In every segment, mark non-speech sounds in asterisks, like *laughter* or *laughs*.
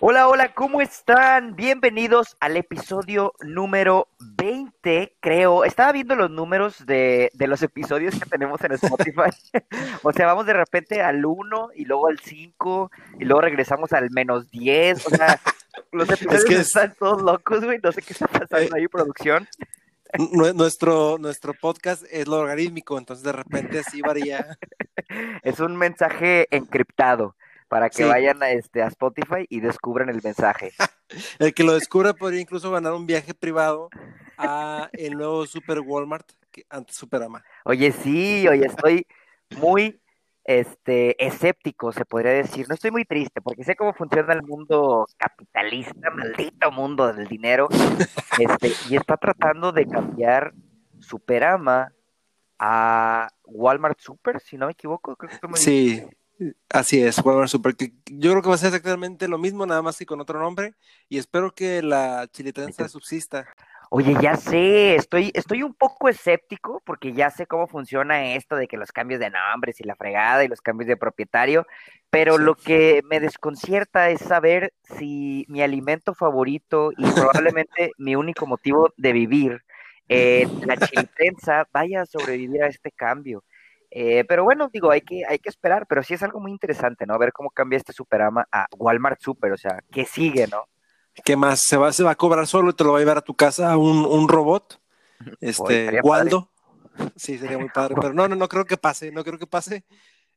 Hola, hola, ¿cómo están? Bienvenidos al episodio número 20, creo. Estaba viendo los números de, de los episodios que tenemos en Spotify. *laughs* o sea, vamos de repente al 1 y luego al 5 y luego regresamos al menos 10. O sea, los episodios que es- están todos locos, güey. No sé qué está pasando ahí, producción. Nue- Nuestro, nuestro podcast es logarítmico, entonces de repente sí varía. *laughs* Es un mensaje encriptado para que Sí. vayan a, este, a Spotify y descubran el mensaje. *laughs* El que lo descubra podría incluso ganar un viaje privado a el nuevo Super Walmart, que antes Superama. Oye, sí, oye, estoy muy este, escéptico, se podría decir. No estoy muy triste porque sé cómo funciona el mundo capitalista, maldito mundo del dinero. *laughs* Este, y está tratando de cambiar Superama a Walmart Super, si no me equivoco. Creo que Sí, así es, Walmart Super. que yo creo que va a ser exactamente lo mismo, nada más que con otro nombre. Y espero que la chilitrenza subsista. Oye, ya sé, estoy, estoy un poco escéptico porque ya sé cómo funciona esto de que los cambios de nombres y la fregada y los cambios de propietario, pero Sí. lo que me desconcierta es saber si mi alimento favorito y probablemente *laughs* mi único motivo de vivir, eh, la *laughs* chiliprensa, vaya a sobrevivir a este cambio. Eh, pero bueno, digo, hay que, hay que esperar, pero sí es algo muy interesante, ¿no? Ver cómo cambia este Superama a Walmart Super, o sea, ¿qué sigue, no? ¿Qué más? ¿Se va, se va a cobrar solo y te lo va a llevar a tu casa un, un robot? Este, estaría Waldo. Sí, sería muy padre, pero no, no, no creo que pase, no creo que pase.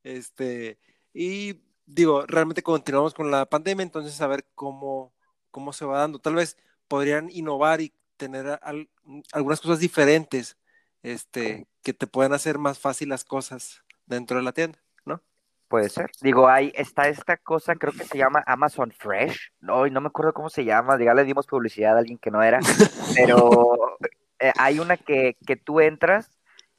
Este, y digo, realmente continuamos con la pandemia, entonces a ver cómo, cómo se va dando. Tal vez podrían innovar y tener al- algunas cosas diferentes, este, que te puedan hacer más fácil las cosas dentro de la tienda, ¿no? Puede ser. Digo, ahí está esta cosa, creo que se llama Amazon Fresh. No, y no me acuerdo cómo se llama. Ya le dimos publicidad a alguien que no era. *laughs* Pero eh, hay una que, que tú entras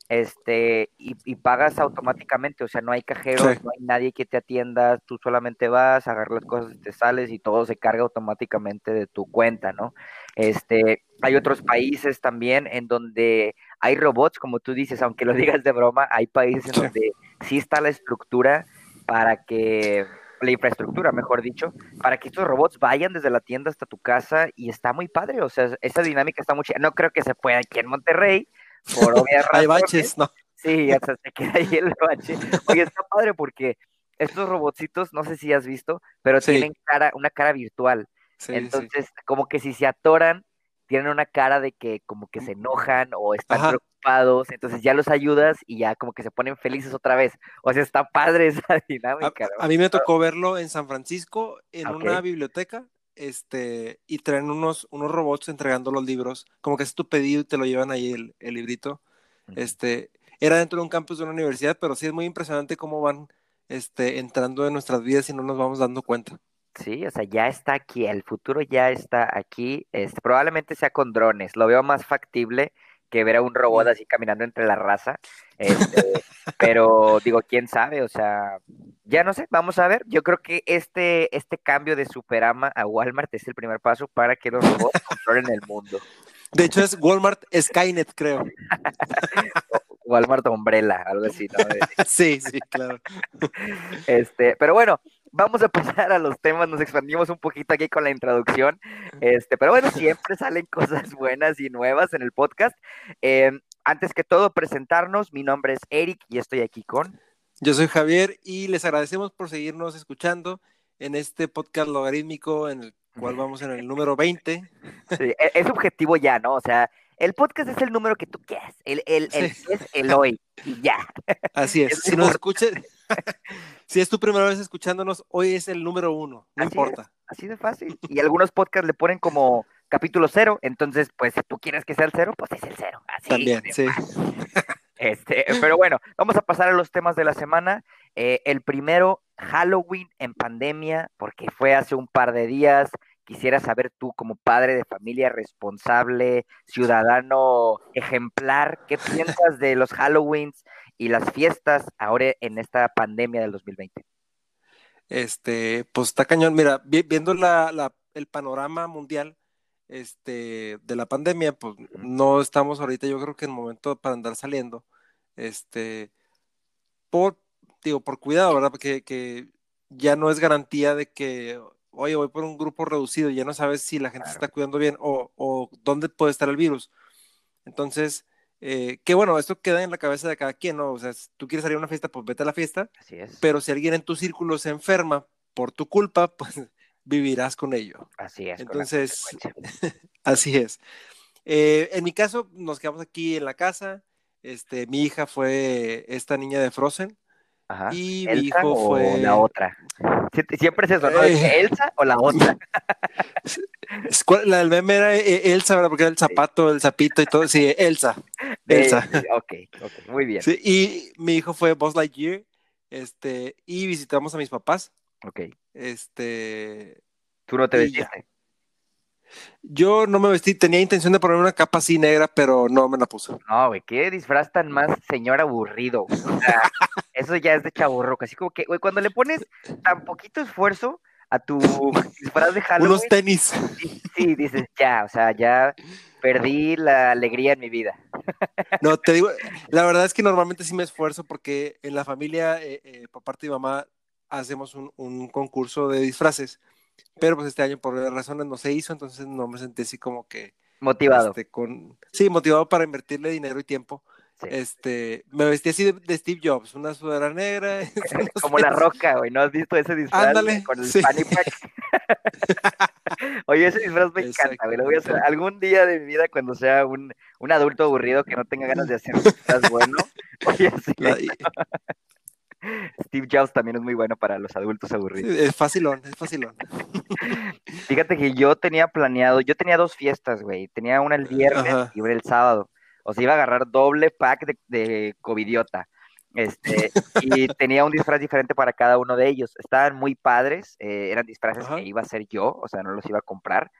este, y, y pagas automáticamente. O sea, no hay cajeros, Sí. no hay nadie que te atienda. Tú solamente vas, agarras las cosas, te sales y todo se carga automáticamente de tu cuenta, ¿no? Este, hay otros países también en donde hay robots, como tú dices, aunque lo *laughs* digas de broma, hay países en Sí. donde sí está la estructura para que, la infraestructura, mejor dicho, para que estos robots vayan desde la tienda hasta tu casa y está muy padre, o sea, esa dinámica está muy chida. No creo que se pueda aquí en Monterrey, por *laughs* obvias Hay baches, ¿no? Sí, hasta se queda ahí el bache. Oye, está padre porque estos robotcitos, no sé si has visto, pero Sí. tienen cara, una cara virtual. Sí, sí. Entonces, como que si se atoran, tienen una cara de que como que se enojan o están Ajá. preocupados, entonces ya los ayudas y ya como que se ponen felices otra vez. O sea, está padre *laughs* esa A, dinámica, ¿no? a mí me tocó verlo en San Francisco, en Ok. una biblioteca, este, y traen unos, unos robots entregando los libros, como que es tu pedido y te lo llevan ahí el, el librito. Este, era dentro de un campus de una universidad, pero sí es muy impresionante cómo van, este, entrando en nuestras vidas y no nos vamos dando cuenta. Sí, o sea, ya está aquí, el futuro ya está aquí. Este, probablemente sea con drones, lo veo más factible que ver a un robot así caminando entre la raza. Este, *laughs* pero digo, quién sabe, o sea, ya no sé, vamos a ver. Yo creo que este, este cambio de Superama a Walmart es el primer paso para que los robots controlen el mundo. De hecho, es Walmart Skynet, creo. *laughs* Walmart Umbrella, algo así, ¿no? *laughs* Sí, sí, claro. Este, pero bueno, vamos a pasar a los temas, nos expandimos un poquito aquí con la introducción, este, pero bueno, siempre salen cosas buenas y nuevas en el podcast. Eh, antes que todo, presentarnos, mi nombre es Eric y estoy aquí con... Yo soy Javier y les agradecemos por seguirnos escuchando en este podcast logarítmico en el cual vamos en el número 20. sí, e- es objetivo ya, ¿no? O sea, el podcast es el número que tú quieras, el, el, el Sí. es el hoy y ya. Así es. Es Si nos escuchas, si es tu primera vez escuchándonos, hoy es el número uno. No Así importa. Así de fácil. Y algunos podcasts le ponen como capítulo cero, entonces, pues si tú quieres que sea el cero, pues es el cero. Así. También, sí. Este, pero bueno, vamos a pasar a los temas de la semana. Eh, el primero, Halloween en pandemia, porque fue hace un par de días. Quisiera saber tú, como padre de familia responsable, ciudadano ejemplar, ¿qué *laughs* piensas de los Halloweens y las fiestas ahora en esta pandemia del 2020? Este, pues está cañón. Mira, vi- viendo la, la- el panorama mundial este, de la pandemia, pues no estamos ahorita, yo creo que en el momento para andar saliendo. Este, por, digo, por cuidado, ¿verdad? Porque que ya no es garantía de que oye, voy por un grupo reducido, ya no sabes si la gente se Claro. está cuidando bien o, o dónde puede estar el virus. Entonces, eh, que bueno, esto queda en la cabeza de cada quien, ¿no? O sea, si tú quieres salir a una fiesta, pues vete a la fiesta, Así es. pero si alguien en tu círculo se enferma por tu culpa, *laughs* pues vivirás con ello. Así es. Entonces. *laughs* Así es. Eh, en mi caso, nos quedamos aquí en la casa. Este, mi hija fue esta niña de Frozen Ajá. y mi ¿Elsa hijo o fue la otra? Sie- Siempre es eso, ¿no? ¿Es Eh. ¿Elsa o la otra? *laughs* Es- ¿cuál- La del meme era eh, Elsa, ¿verdad? Porque era el zapato, el sapito y todo. Sí, Elsa. Elsa. Ok, ok, muy bien. Sí, y mi hijo fue Buzz Lightyear. Este, y visitamos a mis papás. Ok. Este, Tú no te vestiste. Yo no me vestí, tenía intención de poner una capa así negra, pero no me la puse. No, güey, qué disfraz tan más señor aburrido. güey. O sea, *laughs* eso ya es de chaburro. Así como que, güey, cuando le pones tan poquito esfuerzo a tu *laughs* disfraz de Halloween, Unos tenis. sí, sí, dices, ya, o sea, ya perdí la alegría en mi vida. No, te digo, *laughs* la verdad es que normalmente sí me esfuerzo porque en la familia, eh, eh, por parte de mi mamá, hacemos un, un concurso de disfraces, pero pues este año por razones no se hizo, entonces no me sentí así como que, Motivado. este, con, sí, motivado para invertirle dinero y tiempo. sí. Este, me vestí así de, de Steve Jobs, una sudadera negra, *laughs* *laughs* Como la roca, güey. ¿No has visto ese disfraz Ándale, con el sí. fanny pack? *laughs* Oye, ese disfraz me encanta, güey. Lo voy a hacer algún día de mi vida cuando sea un, un adulto aburrido que no tenga ganas de hacer un disfraz bueno. Oye, sí, La- y- Steve Jobs también es muy bueno para los adultos aburridos. es facilón, es facilón. *laughs* Fíjate que yo tenía planeado, yo tenía dos fiestas, güey. Tenía una el viernes Ajá. y una el sábado. O sea, iba a agarrar doble pack de, de covidiota. Este, y *laughs* tenía un disfraz diferente para cada uno de ellos. Estaban muy padres, eh, eran disfraces Ajá. que iba a hacer yo, o sea, no los iba a comprar.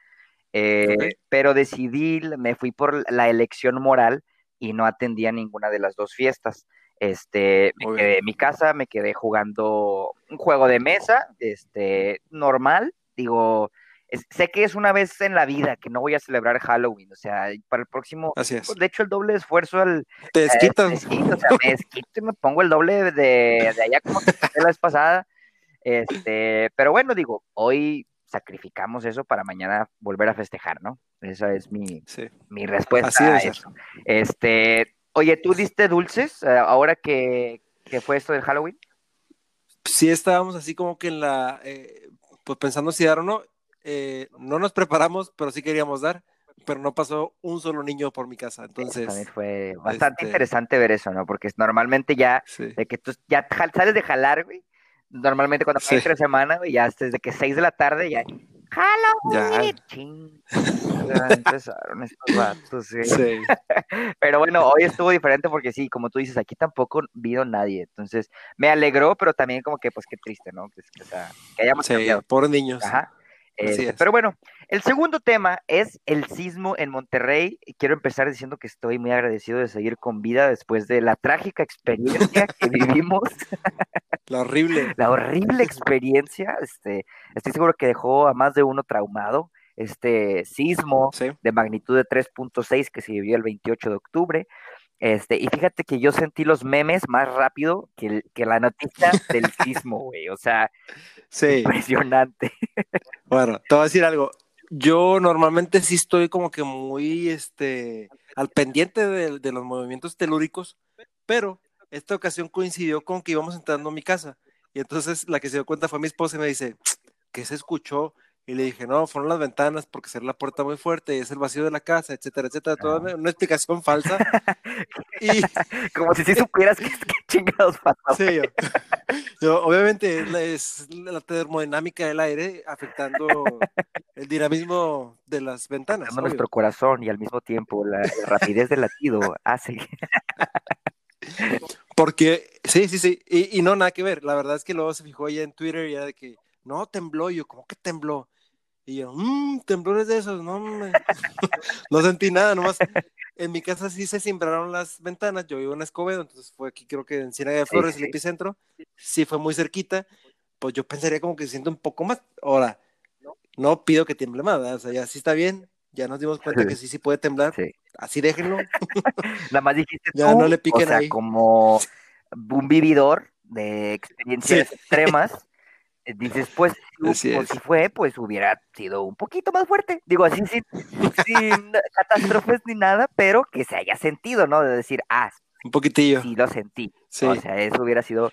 Eh. Pero decidí, me fui por la elección moral y no atendí a ninguna de las dos fiestas. Este, me quedé en mi casa, me quedé jugando un juego de mesa, este, normal. Digo, es- sé que es una vez en la vida que no voy a celebrar Halloween, o sea, para el próximo, Así es. pues, de hecho el doble esfuerzo al, Te sí, o sea, me desquito y me pongo el doble de, de allá como conté la vez pasada. Este, pero bueno, digo, hoy sacrificamos eso para mañana volver a festejar, ¿no? Esa es mi, Sí. mi respuesta Así a eso. Este, oye, ¿tú diste dulces eh, ahora que, que fue esto del Halloween? sí estábamos así como que en la, eh, pues pensando si dar o no, eh, no nos preparamos, pero sí queríamos dar, pero no pasó un solo niño por mi casa, Eso también entonces, fue bastante este- interesante ver eso, ¿no? Porque normalmente ya, sí, de que tú ya sales de jalar, güey, normalmente cuando Sí. cae entre semana, güey, ya desde que 6 de la tarde ya, Halloween, ya empezaron estos vatos, sí. sí, *laughs* Pero bueno, hoy estuvo diferente porque sí, como tú dices, aquí tampoco vino nadie, entonces me alegró, pero también como que, pues qué triste, ¿no? Que, o sea, que hayamos sí, cambiado. pobres niños, Ajá. Así es. pero bueno, el segundo tema es el sismo en Monterrey. Quiero empezar diciendo que estoy muy agradecido de seguir con vida después de la trágica experiencia que *laughs* vivimos, la horrible, la horrible experiencia. Este, estoy seguro que dejó a más de uno traumado. Este sismo sí, de magnitud de 3.6 que se vivió el 28 de octubre. Este, y fíjate que yo sentí los memes más rápido que, el- que la noticia del sismo, güey. O sea, sí, impresionante. *laughs* bueno, te voy a decir algo, yo normalmente sí estoy como que muy, este, al pendiente de, de los movimientos telúricos, pero esta ocasión coincidió con que íbamos entrando a mi casa, y entonces la que se dio cuenta fue mi esposa y me dice, ¿qué se escuchó? Y le dije, no, fueron las ventanas porque cerré la puerta muy fuerte, es el vacío de la casa, etcétera, etcétera, toda una, una explicación falsa. *laughs* Y Como si sí supieras que, que chingados pasó. sí, yo, *laughs* yo, obviamente es la, es la termodinámica del aire afectando el dinamismo de las ventanas. Obvio. nuestro corazón y al mismo tiempo la, la rapidez del latido hace. *laughs* Porque, sí, sí, sí, y, y no, nada que ver. La verdad es que luego se fijó ella en Twitter y era de que, no, tembló. Yo, ¿cómo que tembló? Y yo, mmm, temblores de esos, no, *laughs* no sentí nada, nomás. En mi casa sí se cimbraron las ventanas, yo vivo en Escobedo, entonces fue aquí creo que en Ciénaga de Flores, sí. el epicentro, sí fue muy cerquita, pues yo pensaría como que se siente un poco más. Ahora, no pido que tiemble más, ¿verdad? o sea, ya sí está bien, ya nos dimos cuenta que sí, sí puede temblar, Sí. así déjenlo. *laughs* Nada más dijiste Ya tú, no le piquen o sea, ahí. como un vividor de experiencias extremas, dices, pues, si, si fue, pues hubiera sido un poquito más fuerte. Digo, así sin, sin *laughs* catástrofes ni nada, pero que se haya sentido, ¿no? De decir, ah, un poquitillo. Sí, lo sentí. O sea, eso hubiera sido,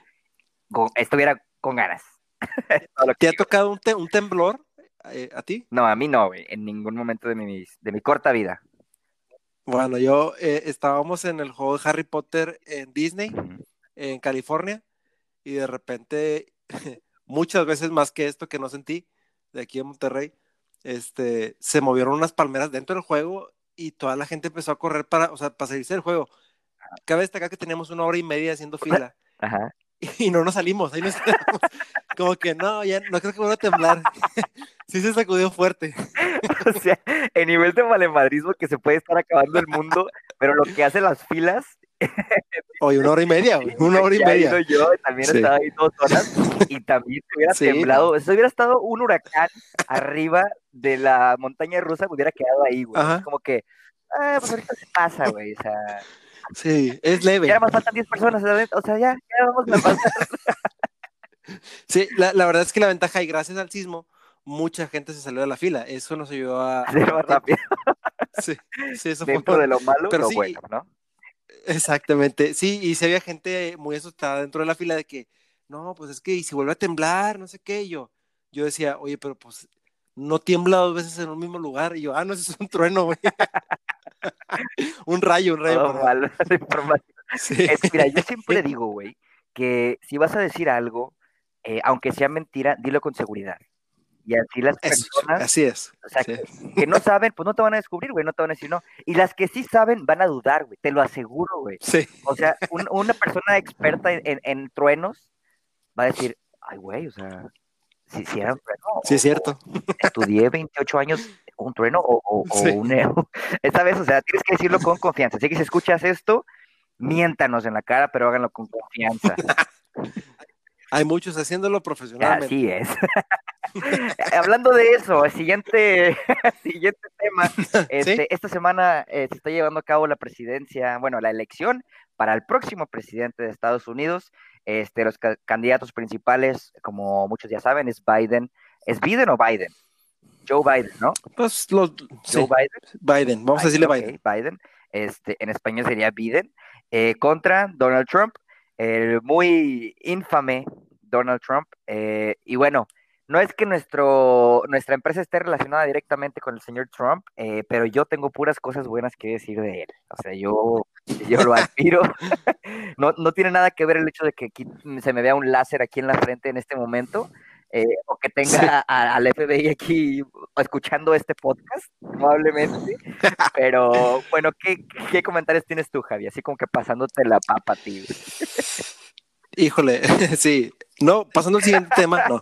estuviera con ganas. *laughs* ¿Te ha tocado un, un temblor eh, a ti? No, a mí no, güey, en ningún momento de mi, de mi corta vida. Bueno, yo eh, estábamos en el juego de Harry Potter en Disney, en California, y de repente, *laughs* muchas veces más que esto que no sentí, de aquí en Monterrey, este, se movieron unas palmeras dentro del juego y toda la gente empezó a correr para, o sea, para salirse del juego. Cabe destacar que teníamos una hora y media haciendo fila. Ajá. *laughs* Y no nos salimos, ahí nos quedamos. *laughs* Como que no, ya no creo que vuelva a temblar. *laughs* sí se sacudió fuerte. o sea, el nivel de malemadrismo que se puede estar acabando el mundo, pero lo que hacen las filas. Oye, una hora y media. *laughs* Una hora y media. Yo también estaba ahí dos horas y también se hubiera *laughs* temblado. Eso hubiera estado un huracán arriba de la montaña rusa, me hubiera quedado ahí, güey. Como que, ah, pues ahorita se pasa, güey. O sea, Sí, es leve. Ya más faltan 10 personas, o sea, ya, ya vamos a pasar. *laughs* sí, la, la, verdad es que la ventaja, y gracias al sismo, mucha gente se salió de la fila. Eso nos ayudó a. más rápido. Sí, sí, eso Dentro fue. de lo malo, pero bueno, ¿no? Exactamente. Sí, y si había gente muy asustada dentro de la fila de que, no, pues es que, y si vuelve a temblar, no sé qué, yo, yo decía, oye, pero pues no tiembla dos veces en un mismo lugar. Y yo, ah, no, ese es un trueno, güey. *laughs* un rayo, un rayo. *laughs* *laughs* mira, yo siempre digo, güey, que si vas a decir algo, eh, aunque sea mentira, dilo con seguridad. Y así las personas, así es. O sea, que, no saben, pues no te van a descubrir, güey, no te van a decir no. Y las que sí saben van a dudar, güey, te lo aseguro, güey. Sí. O sea, una persona experta en, en, truenos va a decir, ay, güey, o sea, si, si era un trueno. Sí, es cierto. Estudié 28 años un trueno o, o, un *laughs* Esta vez, o sea, tienes que decirlo con confianza. Así que si escuchas esto, miéntanos en la cara, pero háganlo con confianza. *laughs* Hay muchos haciéndolo profesionalmente. Así es. *laughs* *laughs* Hablando de eso, siguiente, *laughs* siguiente tema. *laughs* Este, esta semana eh, se está llevando a cabo la presidencia, bueno, la elección para el próximo presidente de Estados Unidos. Este, los candidatos principales, como muchos ya saben, es Biden. ¿Es Biden o Biden? Joe Biden, ¿no? Pues los Joe Biden. Biden, vamos a decirle Biden. Biden, este, en español sería Biden, eh, contra Donald Trump, el muy infame Donald Trump. Eh, y bueno, no es que nuestro, nuestra empresa esté relacionada directamente con el señor Trump, eh, pero yo tengo puras cosas buenas que decir de él. O sea, yo, *laughs* yo lo admiro. *laughs* no, no tiene nada que ver el hecho de que se me vea un láser aquí en la frente en este momento. Eh, o que tenga al FBI aquí escuchando este podcast, probablemente. *laughs* Pero bueno, ¿qué, ¿qué, comentarios tienes tú, Javi? Así como que pasándote la papa, tío. Híjole, sí. No, pasando al siguiente tema, no.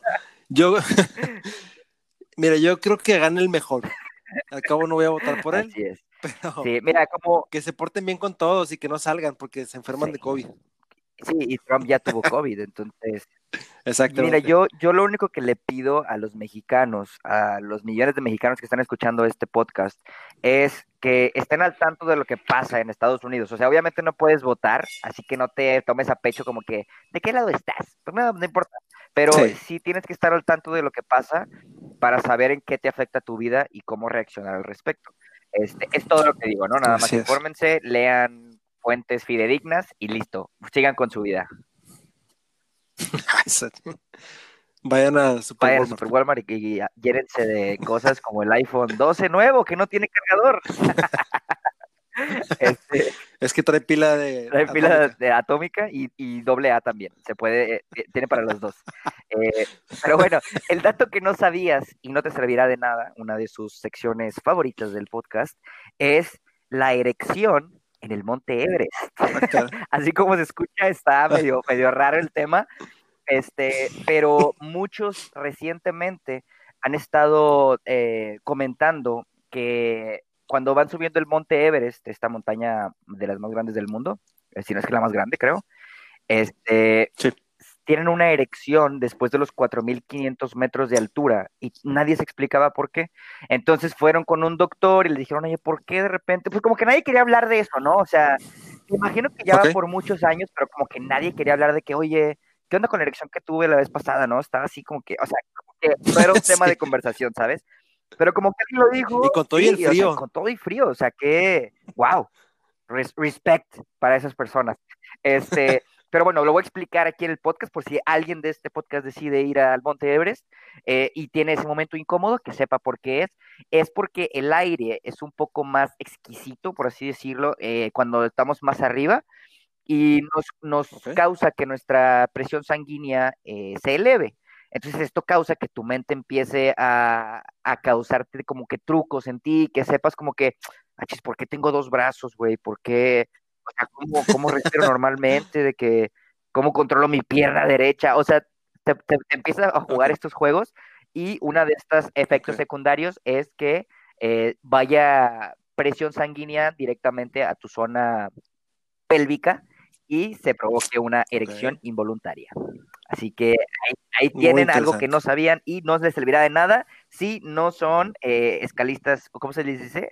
Yo, *laughs* mira, yo creo que gane el mejor. Al cabo no voy a votar por él. Así es. sí, mira, como... Que se porten bien con todos y que no salgan porque se enferman de COVID. Sí, y Trump ya tuvo COVID, entonces Exacto. Mira, yo, yo lo único que le pido a los mexicanos, a los millones de mexicanos que están escuchando este podcast, es que estén al tanto de lo que pasa en Estados Unidos. O sea, obviamente no puedes votar, así que no te tomes a pecho como que, ¿de qué lado estás? Pues no, no importa. Pero sí. tienes que estar al tanto de lo que pasa para saber en qué te afecta tu vida y cómo reaccionar al respecto. Este, es todo lo que digo, ¿no? Nada más infórmense, lean fuentes fidedignas y listo, sigan con su vida. *laughs* Vayan a Super Walmart. y, llérense de cosas como el iPhone 12 nuevo que no tiene cargador. *laughs* Este, es que trae pila de trae pila de atómica y, y, doble A también. Se puede, eh, eh, tiene para los dos. *laughs* Eh, pero bueno, el dato que no sabías y no te servirá de nada, una de sus secciones favoritas del podcast, es la erección en el Monte Everest. *laughs* Así como se escucha, está medio, medio raro el tema, este, pero muchos recientemente han estado eh, comentando que cuando van subiendo el Monte Everest, esta montaña de las más grandes del mundo, eh, si no es que la más grande, creo, este, tienen una erección después de los 4.500 metros de altura y nadie se explicaba por qué. Entonces fueron con un doctor y le dijeron, oye, ¿por qué de repente? Pues como que nadie quería hablar de eso, ¿no? O sea, me imagino que ya va por muchos años, pero como que nadie quería hablar de que, oye, ¿qué onda con la erección que tuve la vez pasada, no? Estaba así como que, o sea, como que no era un *laughs* tema de conversación, ¿sabes? Pero como que él lo dijo. Y con todo y el frío. con todo y frío, o sea, que, wow, respect para esas personas. Este, *laughs* pero bueno, lo voy a explicar aquí en el podcast por si alguien de este podcast decide ir al Monte Everest eh, y tiene ese momento incómodo, que sepa por qué es. Es porque el aire es un poco más exquisito, por así decirlo, eh, cuando estamos más arriba y nos, nos causa que nuestra presión sanguínea eh, se eleve. Entonces esto causa que tu mente empiece a, a, causarte como que trucos en ti, que sepas como que, achis, ¿por qué tengo dos brazos, güey? ¿Por qué? O sea, ¿cómo, cómo respiro normalmente? De que, ¿cómo controlo mi pierna derecha? O sea, te, te, empiezas a jugar estos juegos y uno de estos efectos secundarios es que eh, vaya presión sanguínea directamente a tu zona pélvica y se provoque una erección involuntaria. Así que ahí, tienen algo que no sabían y no les servirá de nada si no son eh, escalistas, ¿cómo se les dice?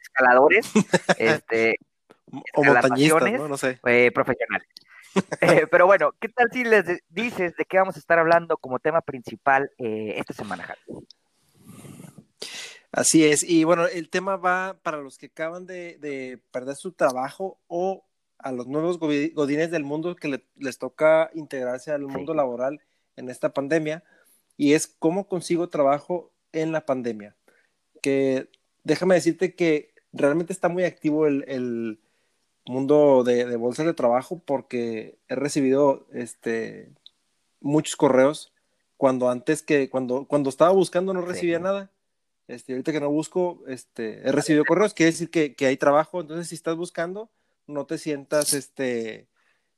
Escaladores, *laughs* este, o montañistas, ¿no? sé. Eh, profesionales. Eh, pero bueno, ¿qué tal si les dices de qué vamos a estar hablando como tema principal esta semana, Javi? Así es, y bueno, el tema va para los que acaban de perder su trabajo o a los nuevos godines del mundo que les toca integrarse al mundo laboral en esta pandemia y es cómo consigo trabajo en la pandemia. Que déjame decirte que realmente está muy activo el, mundo de, bolsas de trabajo porque he recibido este, muchos correos cuando antes que cuando, cuando estaba buscando no recibía nada. Este, ahorita que no busco, este, he recibido correos, quiere decir que, que hay trabajo, entonces si estás buscando, no te sientas este,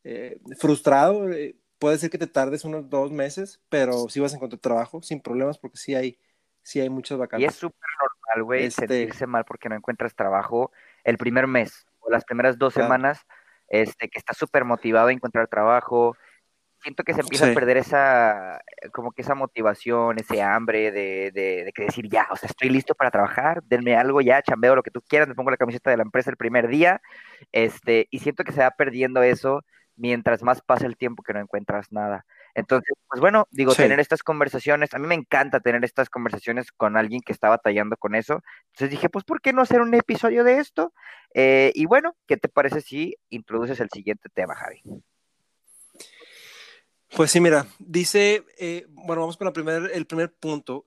eh, frustrado. Eh, puede ser que te tardes unos dos meses, pero sí vas a encontrar trabajo sin problemas porque sí hay, sí hay muchas vacantes. Y es súper normal, güey, este sentirse mal porque no encuentras trabajo el primer mes o las primeras dos semanas, este, que estás súper motivado a encontrar trabajo, siento que se empieza a perder esa, como que esa motivación, ese hambre de, de, que decir, ya, o sea, estoy listo para trabajar, denme algo ya, chambeo lo que tú quieras, me pongo la camiseta de la empresa el primer día, este, y siento que se va perdiendo eso mientras más pasa el tiempo que no encuentras nada. Entonces, pues bueno, digo, tener estas conversaciones, a mí me encanta tener estas conversaciones con alguien que está batallando con eso. Entonces dije, pues, ¿por qué no hacer un episodio de esto? Eh, y bueno, ¿qué te parece si introduces el siguiente tema, Javi? Pues sí, mira, dice, eh, bueno, vamos con la primer, el primer punto.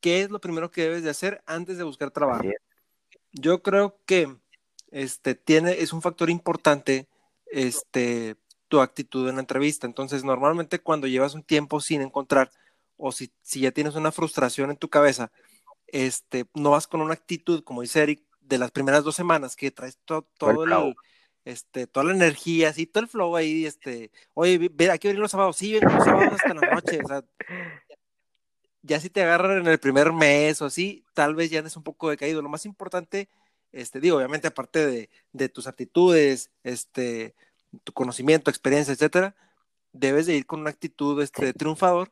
¿Qué es lo primero que debes de hacer antes de buscar trabajo? Yo creo que este, tiene, es un factor importante este, tu actitud en la entrevista. Entonces, normalmente cuando llevas un tiempo sin encontrar o si, si ya tienes una frustración en tu cabeza, este, no vas con una actitud, como dice Eric, de las primeras dos semanas que traes todo el, este, toda la energía, así, todo el flow ahí, este, oye, ve, aquí venir los sábados, sí, vengo los sábados hasta la noche, o sea, ya si te agarran en el primer mes o así, tal vez ya andes un poco decaído. Lo más importante, este, digo, obviamente, aparte de, de tus actitudes, este, tu conocimiento, experiencia, etcétera, debes de ir con una actitud, este, de triunfador,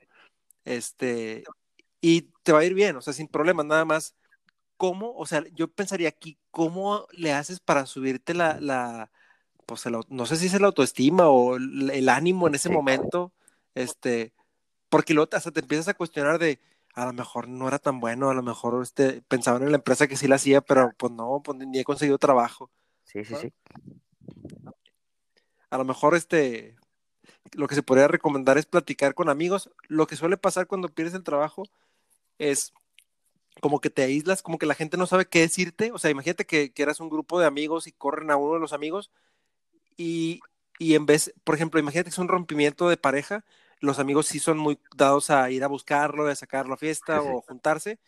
este, y te va a ir bien, o sea, sin problemas, nada más. ¿Cómo? O sea, yo pensaría aquí, ¿cómo le haces para subirte la, la pues no sé si es la autoestima o el, ánimo en ese momento, este, porque luego hasta te empiezas a cuestionar de, a lo mejor no era tan bueno, a lo mejor este, pensaban en la empresa que sí la hacía, pero pues no, pues ni he conseguido trabajo. Sí, sí, sí. A lo mejor este, lo que se podría recomendar es platicar con amigos. Lo que suele pasar cuando pierdes el trabajo es como que te aíslas, como que la gente no sabe qué decirte. O sea, imagínate que, que eras un grupo de amigos y corren a uno de los amigos y, en vez, por ejemplo, imagínate que es un rompimiento de pareja, los amigos sí son muy dados a ir a buscarlo, a sacarlo a fiesta o juntarse,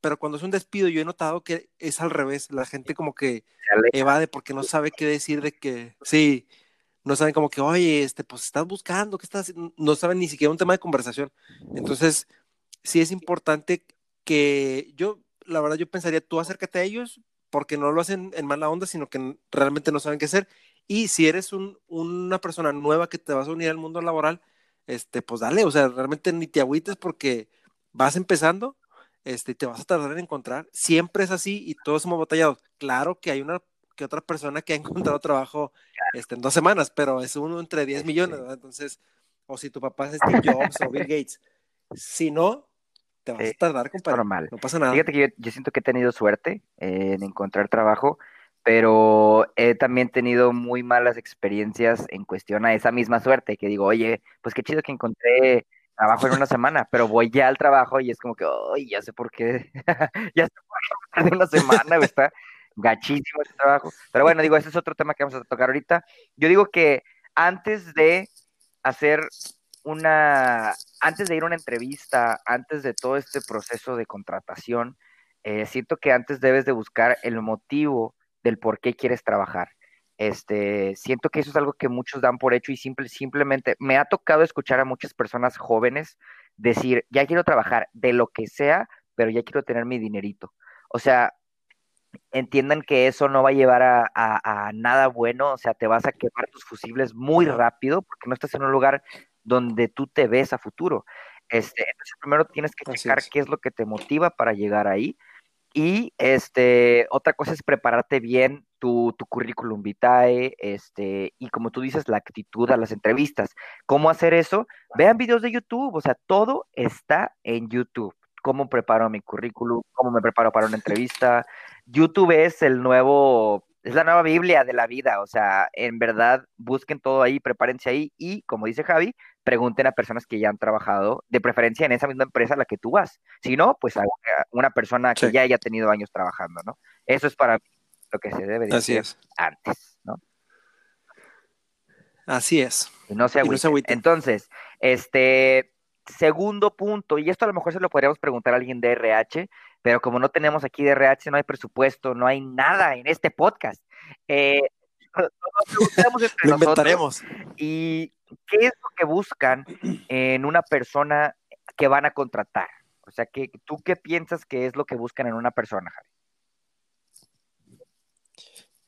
pero cuando es un despido yo he notado que es al revés, la gente como que evade porque no sabe qué decir de que, sí, no saben como que, oye, este, pues estás buscando, ¿qué estás No saben ni siquiera un tema de conversación. Entonces, sí es importante que yo, la verdad, yo pensaría, tú acércate a ellos porque no lo hacen en mala onda, sino que realmente no saben qué hacer y si eres un, una persona nueva que te vas a unir al mundo laboral, este, pues dale, o sea, realmente ni te agüites porque vas empezando, este, te vas a tardar en encontrar. Siempre es así y todos somos batallados. Claro que hay una que otra persona que ha encontrado trabajo este, en dos semanas, pero es uno entre 10 millones, Entonces, o si tu papá es Steve Jobs o Bill Gates. Si no, te vas a tardar, compadre. Normal. No pasa nada. Fíjate que yo, siento que he tenido suerte en encontrar trabajo, pero he también tenido muy malas experiencias en cuestión a esa misma suerte, que digo, oye, pues qué chido que encontré trabajo en una semana, pero voy ya al trabajo y es como que, ay, ya sé por qué, *laughs* ya sé por qué una semana, está gachísimo ese trabajo. Pero bueno, digo, ese es otro tema que vamos a tocar ahorita. Yo digo que antes de hacer una, antes de ir a una entrevista, antes de todo este proceso de contratación, eh, siento que antes debes de buscar el motivo del por qué quieres trabajar. Este, siento que eso es algo que muchos dan por hecho y simple, simplemente me ha tocado escuchar a muchas personas jóvenes decir, ya quiero trabajar de lo que sea, pero ya quiero tener mi dinerito. O sea, entiendan que eso no va a llevar a, nada bueno, o sea, te vas a quemar tus fusibles muy rápido porque no estás en un lugar donde tú te ves a futuro. Este, entonces primero tienes que checar qué es lo que te motiva para llegar ahí. Y este, otra cosa es prepararte bien tu, tu, currículum vitae, este, y como tú dices, la actitud a las entrevistas. ¿Cómo hacer eso? Vean videos de YouTube, o sea, todo está en YouTube cómo preparo mi currículum, cómo me preparo para una entrevista. YouTube es el nuevo, es la nueva Biblia de la vida, o sea, en verdad busquen todo ahí, prepárense ahí y, como dice Javi, pregunten a personas que ya han trabajado, de preferencia en esa misma empresa a la que tú vas. Si no, pues a una persona que ya haya tenido años trabajando, ¿no? Eso es para mí lo que se debe decir antes, ¿no? Así es. Y no se agüite. Entonces, este, Segundo punto, y esto a lo mejor se lo podríamos preguntar a alguien de RH, pero como no tenemos aquí de RH, no hay presupuesto, no hay nada en este podcast. Eh, *laughs* lo inventaremos. ¿Y qué es lo que buscan en una persona que van a contratar? O sea, que, ¿tú qué piensas que es lo que buscan en una persona, Javi?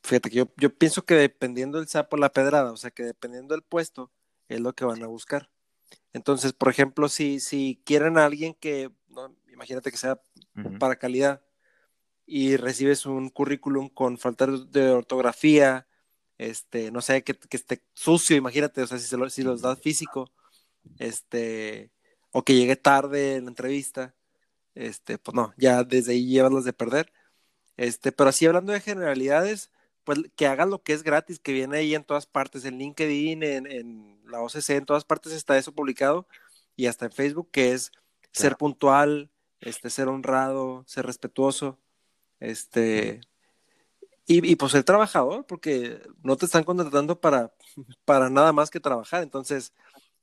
Fíjate que yo, yo pienso que dependiendo del sapo la pedrada, o sea, que dependiendo del puesto, es lo que van a buscar. Entonces, por ejemplo, si, si quieren a alguien que, imagínate que sea para calidad y recibes un currículum con falta de ortografía, este, no sé, que, esté sucio, imagínate, o sea, si, se si los das físico, este, o que llegue tarde en la entrevista, este, pues no, ya desde ahí llevas de perder. Este, pero así hablando de generalidades, pues que hagan lo que es gratis, que viene ahí en todas partes, en LinkedIn, en, la OCC, en todas partes está eso publicado y hasta en Facebook, que es ser puntual, este, ser honrado, ser respetuoso, este, y, pues ser trabajador, porque no te están contratando para, para nada más que trabajar, entonces,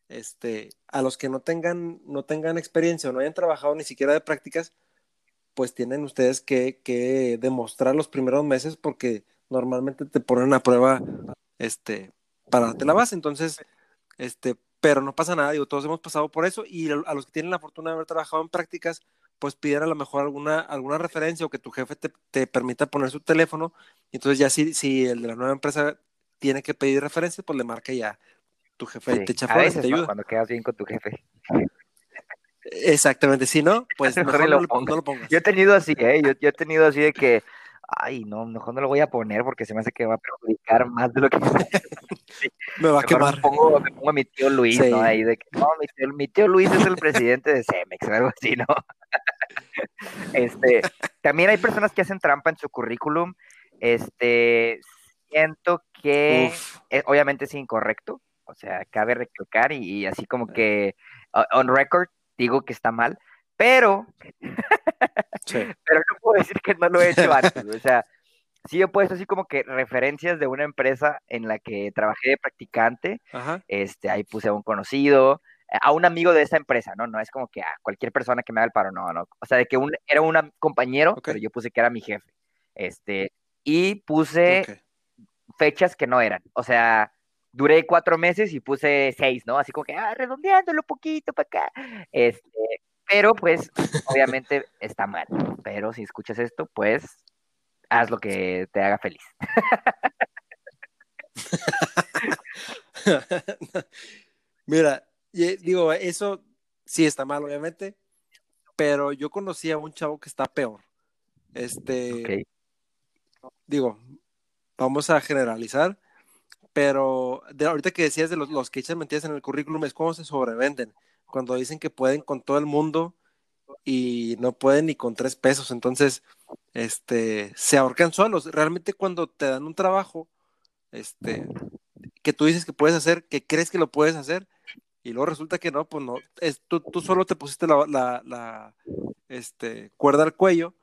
este, a los que no tengan, no tengan experiencia o no hayan trabajado ni siquiera de prácticas, pues tienen ustedes que, que demostrar los primeros meses porque normalmente te ponen a prueba este, para darte la base. Entonces, este, pero no pasa nada, digo, todos hemos pasado por eso y a los que tienen la fortuna de haber trabajado en prácticas, pues piden a lo mejor alguna, alguna referencia o que tu jefe te, te permita poner su teléfono. Entonces ya si, si el de la nueva empresa tiene que pedir referencias, pues le marca ya tu jefe y te echa fuera te ayuda. Cuando quedas bien con tu jefe. Exactamente, si no, pues *laughs* mejor no, lo, pongas. Yo he tenido así, ¿eh? yo, yo he tenido así de que ay, no, mejor no lo voy a poner porque se me hace que va a perjudicar más de lo que *laughs* *laughs* me va a quemar. Me pongo, a mi tío Luis, ¿no? Ahí de que, no, mi tío, Luis es el presidente de Cemex o algo así, ¿no? *laughs* este, también hay personas que hacen trampa en su currículum. Este, siento que obviamente es incorrecto, o sea, cabe recalcar y así como que on record digo que está mal, pero, *laughs* pero no puedo decir que no lo he hecho *laughs* antes, o sea, sí he puesto así como que referencias de una empresa en la que trabajé de practicante, este, ahí puse a un conocido, a un amigo de esa empresa, ¿no? No es como que a cualquier persona que me haga el paro, no, no, o sea, de que un, era un compañero, pero yo puse que era mi jefe, este, y puse fechas que no eran, o sea, duré cuatro meses y puse seis, ¿no? Así como que, ah, redondeándolo poquito para acá, este, pero pues obviamente está mal. Pero si escuchas esto, pues haz lo que te haga feliz. *laughs* Mira, digo, eso sí está mal, obviamente, pero yo conocí a un chavo que está peor. Este, digo, vamos a generalizar, pero de ahorita que decías de los, los que echan mentiras en el currículum es cómo se sobrevenden, cuando dicen que pueden con todo el mundo y no pueden ni con tres pesos, entonces, este, se ahorcan solos. Realmente cuando te dan un trabajo, este, que tú dices que puedes hacer, que crees que lo puedes hacer, y luego resulta que no, pues no, es, tú, tú solo te pusiste la, la, la este, cuerda al cuello,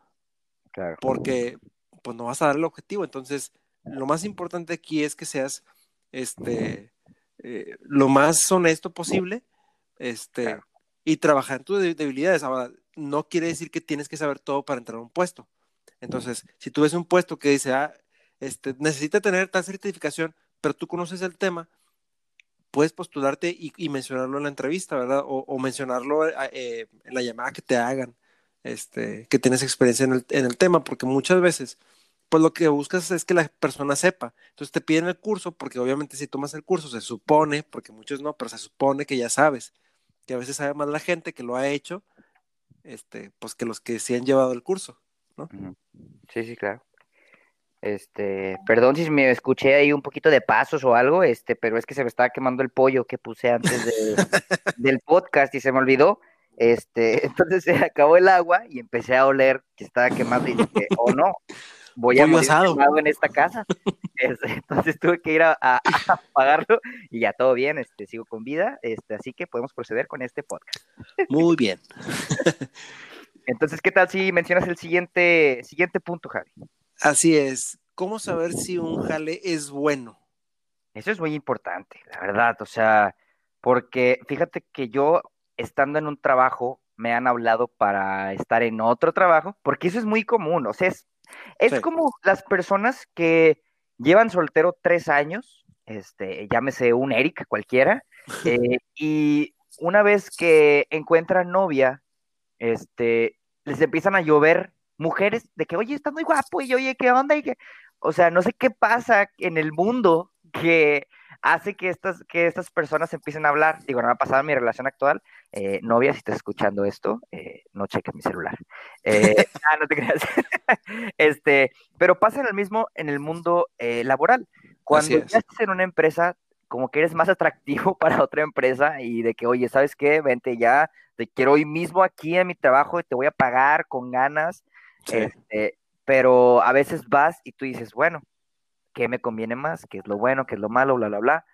Claro. porque pues no vas a dar el objetivo. Entonces, lo más importante aquí es que seas este, eh, lo más honesto posible este, Claro. y trabajar en tus de- debilidades. Ahora, no quiere decir que tienes que saber todo para entrar a un puesto. Entonces, si tú ves un puesto que dice, ah, este, necesita tener tal certificación, pero tú conoces el tema, puedes postularte y, y mencionarlo en la entrevista, ¿verdad? O, o mencionarlo eh, en la llamada que te hagan, este, que tienes experiencia en el, en el tema, porque muchas veces, pues lo que buscas es que la persona sepa. Entonces te piden el curso, porque obviamente si tomas el curso, se supone, porque muchos no, pero se supone que ya sabes, que a veces sabe más la gente que lo ha hecho, este, pues que los que sí han llevado el curso. Ujú. Sí, sí, claro. Este, perdón si me escuché ahí un poquito de pasos o algo, este, pero es que se me estaba quemando el pollo que puse antes de- *laughs* del podcast y se me olvidó. Este, *laughs* entonces se acabó el agua y empecé a oler que estaba quemando y dije, oh no, voy a morir asado. en esta casa. *laughs* Entonces tuve que ir a, a- a apagarlo y ya todo bien, este, sigo con vida, este, así que podemos proceder con este podcast. Muy bien. *laughs* Entonces, ¿qué tal si mencionas el siguiente, siguiente punto, Javi? Así es. ¿Cómo saber si un jale es bueno? Eso es muy importante, la verdad, o sea, porque fíjate que yo, estando en un trabajo, me han hablado para estar en otro trabajo, porque eso es muy común, o sea, es, es Sí. como las personas que llevan soltero tres años, este, llámese un Eric cualquiera, *laughs* eh, y una vez que encuentran novia, este, les empiezan a llover mujeres de que, oye, estás muy guapo, y oye, ¿qué onda? Y que, o sea, no sé qué pasa en el mundo que hace que estas, que estas personas empiecen a hablar. Digo, no me ha pasado en mi relación actual. Eh, novia, si estás escuchando esto, eh, no cheques mi celular. Eh, *laughs* *laughs* ah, no te creas. *laughs* este, pero pasa el mismo en el mundo eh, laboral. Cuando ya estás en una empresa, como que eres más atractivo para otra empresa y de que, oye, ¿sabes qué? Vente ya, te quiero hoy mismo aquí en mi trabajo y te voy a pagar con ganas. Sí. Este, pero a veces vas y tú dices, bueno, ¿qué me conviene más? ¿Qué es lo bueno? ¿Qué es lo malo? Bla, bla, bla.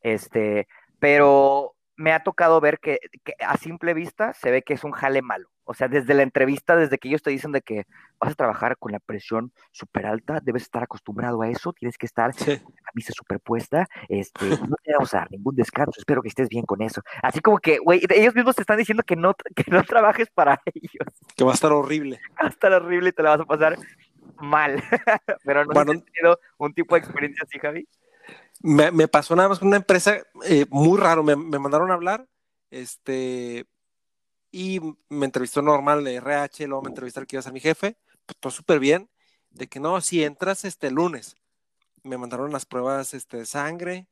Este, pero me ha tocado ver que, que a simple vista se ve que es un jale malo. O sea, desde la entrevista, desde que ellos te dicen de que vas a trabajar con la presión súper alta, debes estar acostumbrado a eso, tienes que estar Sí. con la camisa superpuesta, este, no te vamos a dar ningún descanso, espero que estés bien con eso. Así como que, güey, ellos mismos te están diciendo que no, que no trabajes para *laughs* ellos. Que va a estar horrible. Va a estar horrible y te la vas a pasar mal. *laughs* Pero no Bueno. has tenido un tipo de experiencia así, Javi. Me, me pasó nada más con una empresa eh, muy raro. Me, me mandaron a hablar, este, y me entrevistó normal de RH, luego me entrevistó el que iba a ser mi jefe, pues todo súper bien, de que no, si entras este lunes, me mandaron las pruebas este, de sangre,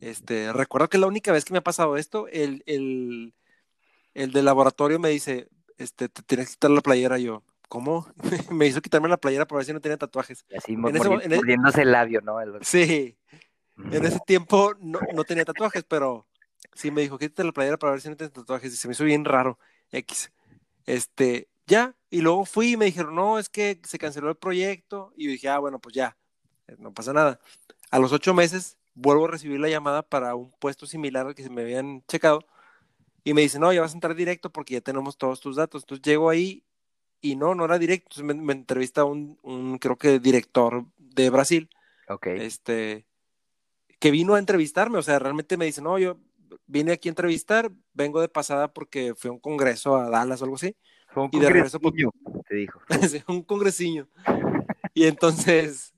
este, recuerdo que la única vez que me ha pasado esto, el, el, el del laboratorio me dice, este, te tienes que quitar la playera, yo, ¿cómo? *laughs* me hizo quitarme la playera para ver si no tenía tatuajes. Y así e- mordiéndose el labio, ¿no? El- Sí, en ese tiempo no, no tenía tatuajes, pero sí me dijo, quítate la playera para ver si no tienes tatuajes. Y se me hizo bien raro. X. Este, ya. Y luego fui y me dijeron, no, es que se canceló el proyecto. Y yo dije, ah, bueno, pues ya, eh, no pasa nada. A los ocho meses vuelvo a recibir la llamada para un puesto similar al que se me habían checado. Y me dice, no, ya vas a entrar directo porque ya tenemos todos tus datos. Entonces llego ahí y no, no era directo. Me, me entrevista un, un, creo que director de Brasil Ok. este, que vino a entrevistarme, o sea, realmente me dice, no, yo vine aquí a entrevistar, vengo de pasada porque fui a un congreso a Dallas o algo así, Fue un y de regreso, congresiño, te dijo. *laughs* Un congresiño. *laughs* Y entonces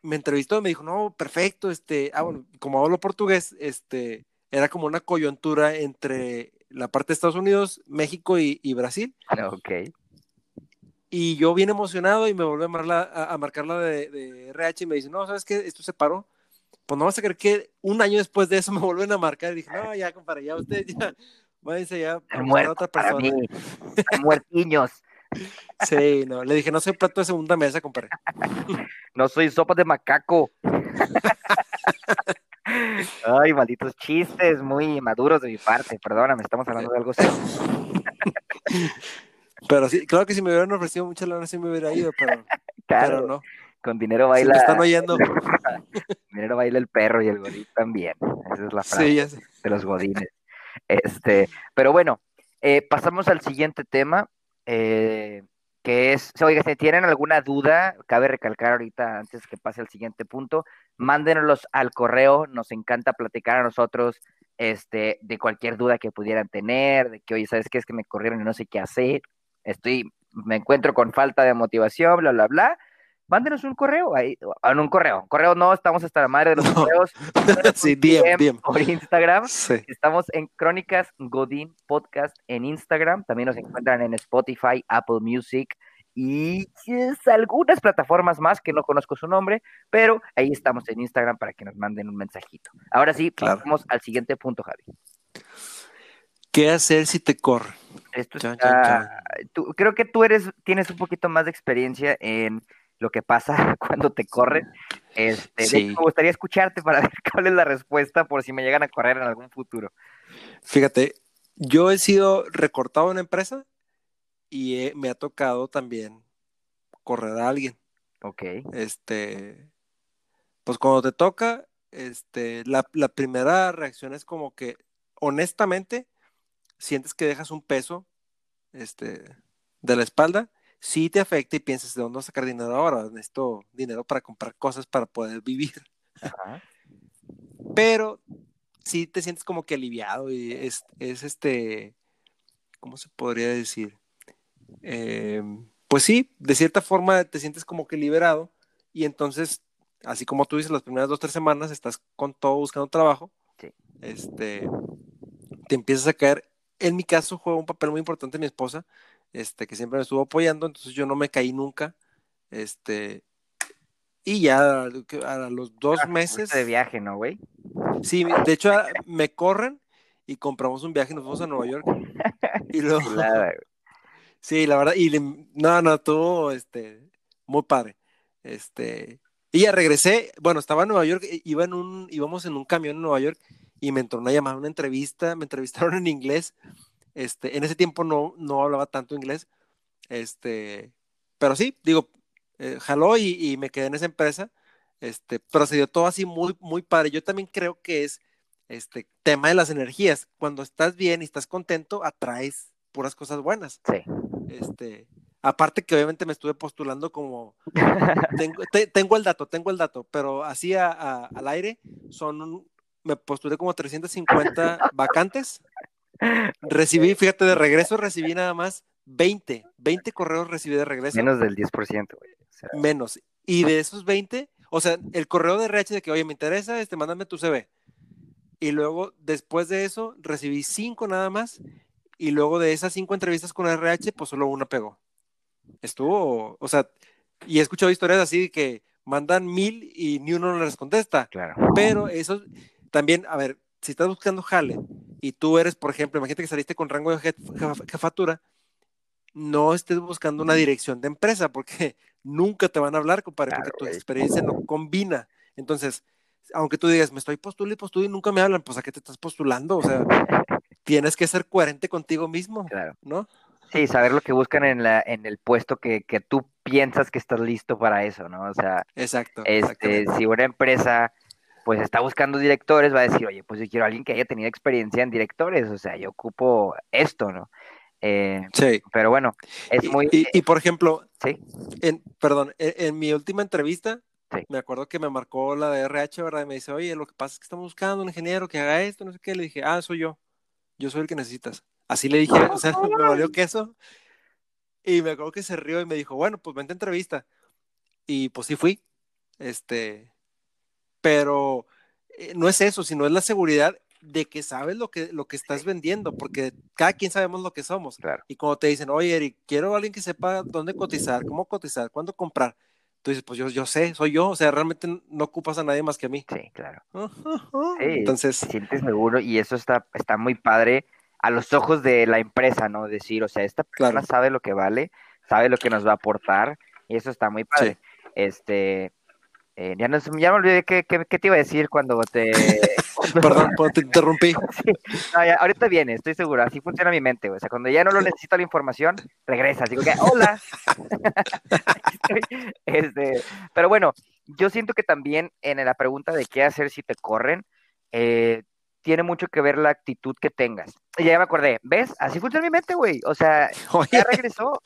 me entrevistó y me dijo, no, perfecto, este, ah, bueno, como hablo portugués, este, era como una coyuntura entre la parte de Estados Unidos, México y, y Brasil. *laughs* Ok. Y yo bien emocionado y me volví a, marla- a, a marcar la de, de RH y me dice, no, ¿sabes qué? Esto se paró. Pues no vas a creer que un año después de eso *laughs* me vuelven a marcar y dije, no, ya, compadre, ya ustedes ya, *laughs* váyanse ya a muertos otra para persona. mí. Están muertiños. Sí, no, le dije, no soy plato de segunda mesa, compadre. No soy sopa de macaco. Ay, malditos chistes muy maduros de mi parte. Perdóname, estamos hablando de algo serio. *laughs* Pero sí, claro que si me hubieran ofrecido mucha lana, sí me hubiera ido, pero, *laughs* Claro, pero no. con dinero Si baila. me están oyendo. *laughs* dinero baila el perro y el godín también. Esa es la frase Sí, ya sé. de los godines. Este, pero bueno, eh, pasamos al siguiente tema, eh, que es, oiga, si tienen alguna duda, cabe recalcar ahorita, antes que pase al siguiente punto, mándenoslos al correo, nos encanta platicar a nosotros este, de cualquier duda que pudieran tener, de que, oye, ¿sabes qué? Es que me corrieron y no sé qué hacer, estoy, me encuentro con falta de motivación, bla, bla, bla. Mándenos un correo, ahí, en un correo, correo no, estamos hasta la madre de los *laughs* No. correos, *laughs* Sí, DM, DM. por Instagram, Sí. Estamos en Crónicas Godín Podcast en Instagram. También nos encuentran en Spotify, Apple Music y algunas plataformas más que no conozco su nombre, pero ahí estamos en Instagram para que nos manden un mensajito. Ahora sí, Claro. pasamos al siguiente punto, Javi. ¿Qué hacer si te corre? Esto está- chan, tú- creo que tú eres, tienes un poquito más de experiencia en lo que pasa *laughs* cuando te corren. Este, Sí. hecho, me gustaría escucharte para *laughs* ver cuál es la respuesta por si me llegan a correr en algún futuro. Fíjate, yo he sido recortado en una empresa y he- me ha tocado también correr a alguien. Ok. Este, pues cuando te toca, este, la, la primera reacción es como que, honestamente, sientes que dejas un peso, este, de la espalda, sí te afecta y piensas, ¿de dónde voy a sacar dinero ahora? Necesito dinero para comprar cosas para poder vivir. Ajá. pero sí te sientes como que aliviado y es, es este, ¿cómo se podría decir? Eh, pues sí, de cierta forma te sientes como que liberado y entonces, así como tú dices, las primeras dos, tres semanas estás con todo buscando trabajo, Sí. este, te empiezas a caer. En mi caso juega un papel muy importante mi esposa, este, que siempre me estuvo apoyando, entonces yo no me caí nunca, este, y ya a los dos meses... Fuiste de viaje, ¿no, güey? Sí, de hecho ah, me corren y compramos un viaje y nos fuimos a Nueva York. Y luego, *laughs* sí, la verdad, y le- no, no, estuvo este, muy padre. Este, y ya regresé, bueno, estaba en Nueva York, iba en un, íbamos en un camión en Nueva York y me entró una llamada, una entrevista, me entrevistaron en inglés. Este, en ese tiempo no, no hablaba tanto inglés. Este, pero sí, digo, eh, jaló y, y me quedé en esa empresa. Este, pero se dio todo así muy, muy padre. Yo también creo que es este tema de las energías. Cuando estás bien y estás contento, atraes puras cosas buenas. Sí. Este, aparte que obviamente me estuve postulando como *laughs* tengo, te- tengo el dato, tengo el dato, pero así a- a- al aire son un- me postulé como 350 vacantes. Recibí, fíjate, de regreso recibí nada más 20, 20 correos recibí de regreso Menos del 10%, güey. O sea, menos. Y de esos 20, o sea, el correo de RH de que, oye, me interesa, este, mándame tu CV. Y luego, después de eso, recibí cinco nada más. Y luego de esas cinco entrevistas con RH, pues solo una pegó. Estuvo, o sea, y he escuchado historias así de que mandan mil y ni uno les contesta. claro. Pero eso también, a ver, si estás buscando jale y tú eres, por ejemplo, imagínate que saliste con rango de jef- jef- jefatura, no estés buscando una dirección de empresa porque *laughs* nunca te van a hablar, compadre, Claro, porque tu experiencia no combina. Entonces, aunque tú digas, me estoy postulando y postulando y nunca me hablan, pues a qué te estás postulando? O sea, *laughs* tienes que ser coherente contigo mismo, Claro. ¿no? Sí, saber lo que buscan en, la, en el puesto que, que tú piensas que estás listo para eso, ¿no? O sea, Exacto. este, si una empresa pues está buscando directores, va a decir, oye, pues yo quiero a alguien que haya tenido experiencia en directores, o sea, yo ocupo esto, ¿no? Eh, Sí. pero bueno, es Y- muy... y, y, por ejemplo, sí, en, perdón, en, en mi última entrevista, Sí. me acuerdo que me marcó la de RH, ¿verdad? Y me dice, oye, lo que pasa es que estamos buscando un ingeniero que haga esto, no sé qué. Le dije, ah, soy yo. Yo soy el que necesitas. Así le dije, o sea, *laughs* me valió queso. Y me acuerdo que se rió y me dijo, bueno, pues vente a entrevista. Y pues sí fui. Este, pero eh, no es eso, sino es la seguridad de que sabes lo que, lo que estás vendiendo, porque cada quien sabemos lo que somos. claro. Y cuando te dicen, oye, Eric, quiero a alguien que sepa dónde cotizar, cómo cotizar, cuándo comprar, tú dices, pues yo, yo sé, soy yo, o sea, realmente no ocupas a nadie más que a mí. Sí, claro. Sí, Entonces, te sientes seguro y eso está, está muy padre a los ojos de la empresa, ¿no? Decir, o sea, esta persona Claro. sabe lo que vale, sabe lo que nos va a aportar y eso está muy padre. Este, Eh, ya, no, ya me olvidé qué, qué, qué, te iba a decir cuando te... *laughs* Perdón, *laughs* te interrumpí. Sí. No, ya, ahorita viene, estoy seguro, así funciona mi mente, o sea, cuando ya no lo necesito la información, regresa, digo que, hola. *laughs* este, pero bueno, yo siento que también en la pregunta de qué hacer si te corren, eh, tiene mucho que ver la actitud que tengas. Y ya me acordé, ¿ves? Así funciona mi mente, güey. O sea, ya regresó.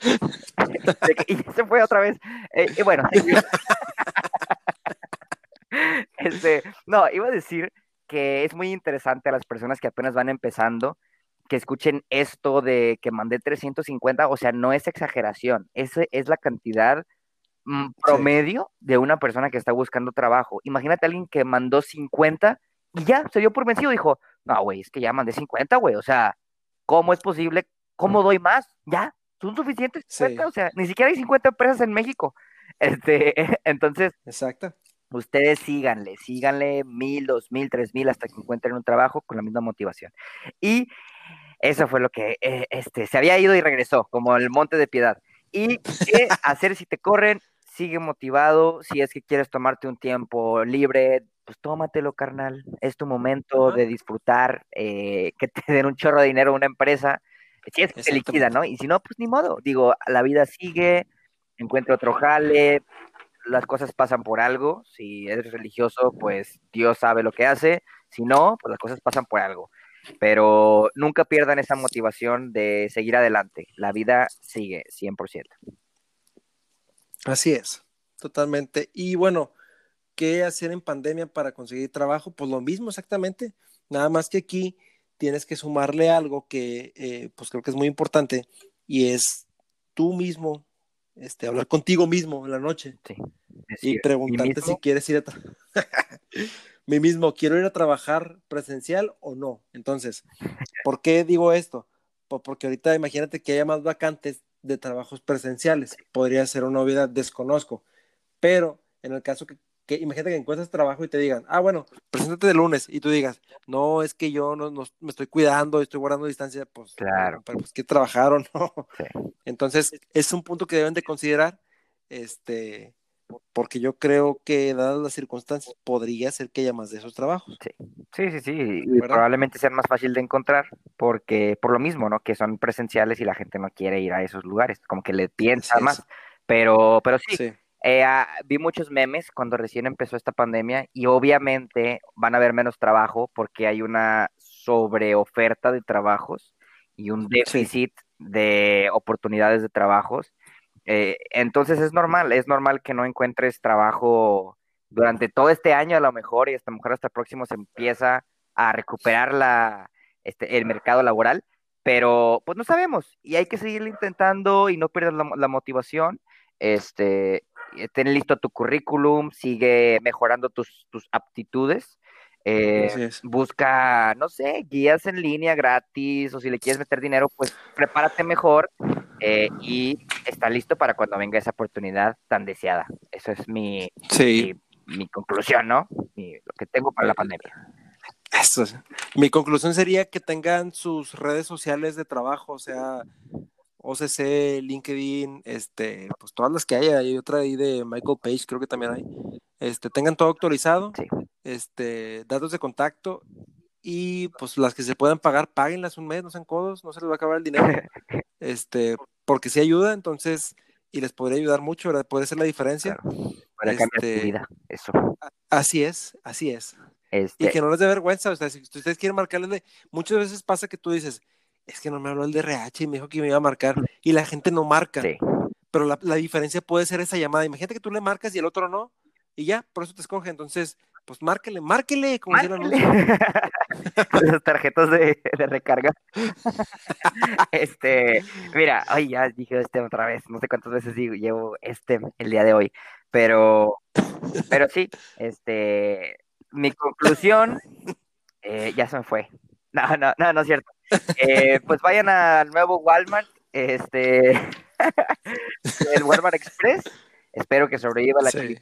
y se fue otra vez. Eh, y bueno. Este, no, iba a decir que es muy interesante a las personas que apenas van empezando que escuchen esto de que mandé 350, o sea, no es exageración, esa es la cantidad mm, promedio de una persona que está buscando trabajo. Imagínate a alguien que mandó 50 y ya se dio por vencido, dijo, no, güey, es que ya mandé 50, güey, o sea, ¿cómo es posible? ¿Cómo doy más? Ya, son suficientes 50, o sea, ni siquiera hay 50 empresas en México. *laughs* Este, *laughs* entonces, Exacto. Ustedes síganle, síganle mil, dos mil, tres mil hasta que encuentren un trabajo con la misma motivación. Y eso fue lo que eh, este, se había ido y regresó, como el monte de piedad. Y qué *laughs* hacer si te corren, sigue motivado, si es que quieres tomarte un tiempo libre, pues tómatelo, carnal. Es tu momento de disfrutar, eh, que te den un chorro de dinero a una empresa. Si es que te liquida, ¿no? Y si no, pues ni modo. Digo, la vida sigue, encuentra otro jale, las cosas pasan por algo. Si eres religioso, pues Dios sabe lo que hace. Si no, pues las cosas pasan por algo. Pero nunca pierdan esa motivación de seguir adelante. La vida sigue 100%. Así es, totalmente. Y bueno, ¿qué hacer en pandemia para conseguir trabajo? Pues lo mismo exactamente. Nada más que aquí tienes que sumarle algo que eh, pues creo que es muy importante y es tú mismo este, hablar contigo mismo en la noche sí, y preguntarte si quieres ir a *laughs* mí mismo, quiero ir a trabajar presencial o no. Entonces, *laughs* ¿por qué digo esto? porque ahorita imagínate que haya más vacantes de trabajos presenciales. Podría ser una novedad, desconozco. Pero en el caso que que imagínate que encuentras trabajo y te digan, ah, bueno, preséntate de lunes y tú digas, no, es que yo no, me estoy cuidando, estoy guardando distancia, pues, claro. pero pues que trabajar o *laughs* no. Entonces, es un punto que deben de considerar, este, porque yo creo que dadas las circunstancias, podría ser que haya más de esos trabajos. Sí, sí, sí, sí. Y probablemente sean más fácil de encontrar, porque por lo mismo, ¿no? Que son presenciales y la gente no quiere ir a esos lugares, como que le piensa más. Pero, pero sí, sí. Eh, ah, vi muchos memes cuando recién empezó esta pandemia y obviamente van a haber menos trabajo porque hay una sobreoferta de trabajos y un déficit de oportunidades de trabajos. Eh, entonces es normal, es normal que no encuentres trabajo durante todo este año a lo mejor y hasta mejor hasta el próximo se empieza a recuperar la, este, el mercado laboral, pero pues no sabemos y hay que seguir intentando y no perder la, la motivación. Este, ten listo tu currículum, sigue mejorando tus, tus aptitudes. Eh, busca, no sé, guías en línea gratis o si le quieres meter dinero, pues prepárate mejor eh, y está listo para cuando venga esa oportunidad tan deseada. Eso es mi, mi, conclusión, ¿no? lo que tengo para la pandemia. Eso. Mi conclusión sería que tengan sus redes sociales de trabajo, o sea, OCC, LinkedIn, este, pues todas las que hay, hay otra ahí de Michael Page, creo que también hay, este, tengan todo actualizado, este, datos de contacto y pues las que se puedan pagar, páguenlas un mes, no sean codos, no se les va a acabar el dinero, *laughs* este, porque si ayuda, entonces, y les podría ayudar mucho, ¿verdad? Puede ser la diferencia. Para cambiar tu este, vida, eso. Así es, así es. Y este que no les dé vergüenza, o sea, si ustedes quieren marcarles, muchas veces pasa que tú dices, es que no me habló el DRH y me dijo que me iba a marcar y la gente no marca. Pero la, diferencia puede ser esa llamada. Imagínate que tú le marcas y el otro no y ya, por eso te escoge. Entonces, pues márquele, márquele, como márquele. Esas *laughs* tarjetas de, de recarga. *laughs* este, mira, ay, ya dije este otra vez, no sé cuántas veces digo, llevo este el día de hoy, pero, pero sí, este, mi conclusión, eh, ya se me fue. No, no, no, no es cierto. Eh, pues vayan al nuevo Walmart, este, *laughs* el Walmart Express. Espero que sobreviva la sí.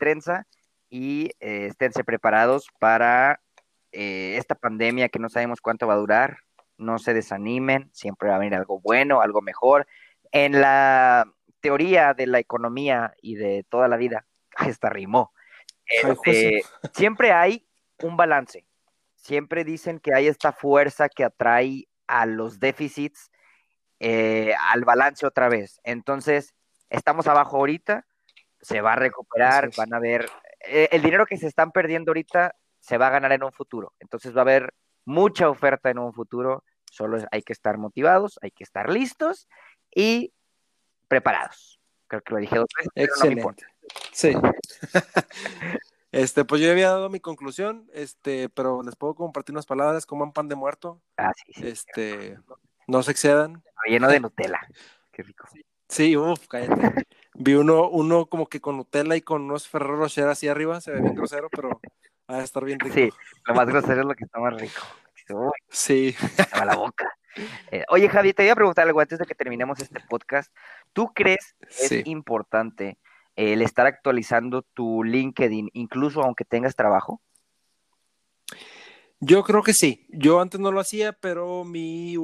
y eh, esténse preparados para eh, esta pandemia que no sabemos cuánto va a durar. No se desanimen, siempre va a venir algo bueno, algo mejor. En la teoría de la economía y de toda la vida, *laughs* esta rimó. Este, siempre hay un balance. Siempre dicen que hay esta fuerza que atrae a los déficits eh, al balance otra vez. Entonces, estamos abajo ahorita, se va a recuperar, van a ver, eh, el dinero que se están perdiendo ahorita se va a ganar en un futuro. Entonces va a haber mucha oferta en un futuro, solo hay que estar motivados, hay que estar listos y preparados. Creo que lo dije dos veces. Excelente. Sí. *laughs* Este, pues yo había dado mi conclusión, este, pero les puedo compartir unas palabras, coman pan de muerto. Ah, sí, sí. Este, no se excedan. Lleno de Nutella. Qué rico. Sí, uff, cállate. Vi uno, uno como que con Nutella y con unos Ferrero Rocher así arriba, se ve bien grosero, pero va a estar bien rico. Sí, lo más grosero es lo que está más rico. sí. A la boca. Eh, oye, Javi, te voy a preguntar algo antes de que terminemos este podcast. ¿Tú crees que es importante el estar actualizando tu LinkedIn, incluso aunque tengas trabajo? Yo creo que sí. Yo antes no lo hacía, pero mi,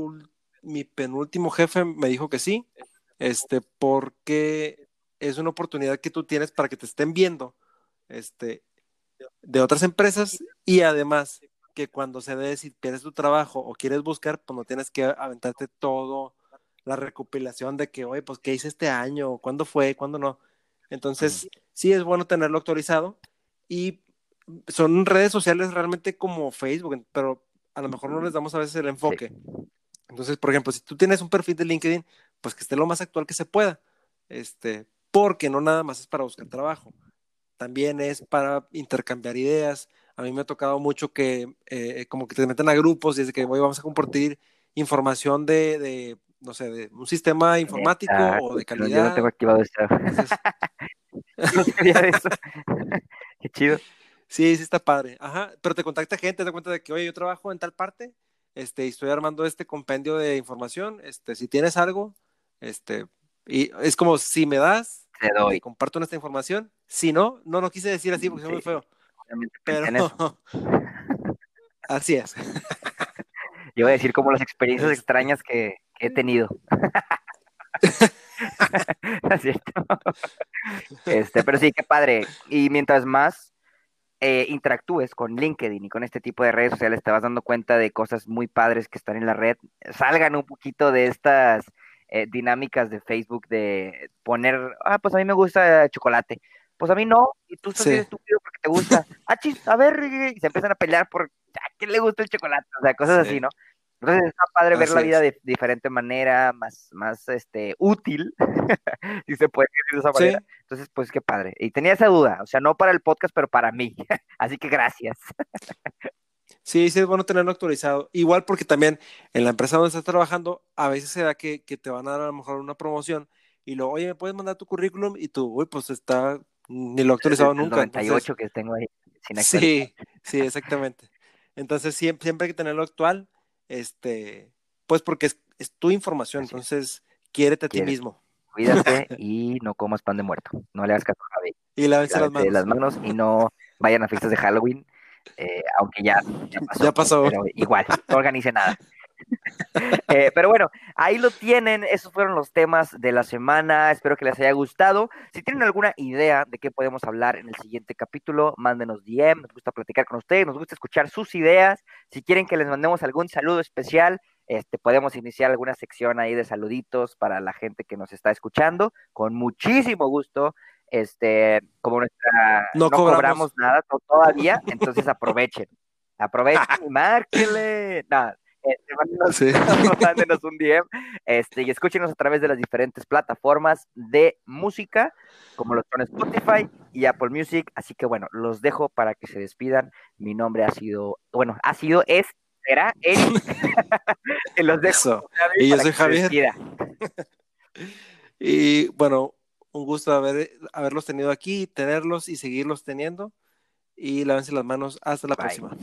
mi penúltimo jefe me dijo que sí, este, porque es una oportunidad que tú tienes para que te estén viendo este, de otras empresas y además que cuando se dé, si pierdes tu trabajo o quieres buscar, pues no tienes que aventarte todo la recopilación de que, oye, pues, ¿qué hice este año? ¿Cuándo fue? ¿Cuándo no? Entonces, sí es bueno tenerlo actualizado y son redes sociales realmente como Facebook, pero a lo mejor no les damos a veces el enfoque. Entonces, por ejemplo, si tú tienes un perfil de LinkedIn, pues que esté lo más actual que se pueda, este, porque no nada más es para buscar trabajo, también es para intercambiar ideas. A mí me ha tocado mucho que eh, como que te meten a grupos y desde que voy vamos a compartir información de no sé, de un sistema informático o de calidad. Yo no tengo activado esto. no sabía eso. *laughs* Qué chido. Sí, sí está padre. Ajá, pero te contacta gente, te cuenta de que, oye, yo trabajo en tal parte, este, y estoy armando este compendio de información, este, si tienes algo, este, y es como, si me das, te doy. comparto esta información, si no, no lo quise decir así porque es muy feo. Pero, *laughs* así es. Yo voy a decir como las experiencias extrañas que, he tenido. *laughs* es cierto? Este, pero sí, qué padre. Y mientras más eh, interactúes con LinkedIn y con este tipo de redes sociales, te vas dando cuenta de cosas muy padres que están en la red. Salgan un poquito de estas eh, dinámicas de Facebook de poner, ah, pues a mí me gusta chocolate. Pues a mí no, y tú estás estúpido porque te gusta. Ah, chis, a ver, y se empiezan a pelear por *laughs* a quién le gusta el chocolate, o sea, cosas así, ¿no? Entonces está padre ver la vida de diferente manera, más, más este, útil, *laughs* si se puede decir de esa manera. Entonces, pues qué padre. Y tenía esa duda, o sea, no para el podcast, pero para mí. *laughs* Así que gracias. Sí, sí, es bueno tenerlo actualizado. Igual porque también en la empresa donde estás trabajando, a veces se da que, te van a dar a lo mejor una promoción y luego, oye, ¿me puedes mandar tu currículum? Y tú, uy, pues está, ni lo he actualizado nunca. 98 que tengo ahí sin Sí, sí, exactamente. Entonces siempre, siempre hay que tenerlo actual este, pues porque es, tu información, entonces quiérete a ti mismo. Cuídate *laughs* y no comas pan de muerto, no le hagas caso a. Y lávense las manos. las manos y no vayan a fiestas de Halloween, eh, aunque ya, ya pasó. Pero igual, no organice nada. *laughs* Eh, pero bueno, ahí lo tienen. Esos fueron los temas de la semana. Espero que les haya gustado. Si tienen alguna idea de qué podemos hablar en el siguiente capítulo, mándenos DM. Nos gusta platicar con ustedes, nos gusta escuchar sus ideas. Si quieren que les mandemos algún saludo especial, este, podemos iniciar alguna sección ahí de saluditos para la gente que nos está escuchando. Con muchísimo gusto. Este, como nuestra no, cobramos. nada todavía, entonces aprovechen. Aprovechen y márquenle. Nada, este, *laughs* mándenos, un DM este, y escúchenos a través de las diferentes plataformas de música, como los son Spotify y Apple Music. Así que bueno, los dejo para que se despidan. Mi nombre ha sido, bueno, ha sido, es, será Eric. *laughs* los dejo. Y yo soy Javier. *laughs* y bueno, un gusto haber, haberlos tenido aquí, tenerlos y seguirlos teniendo. Y lávense las manos. Hasta la próxima.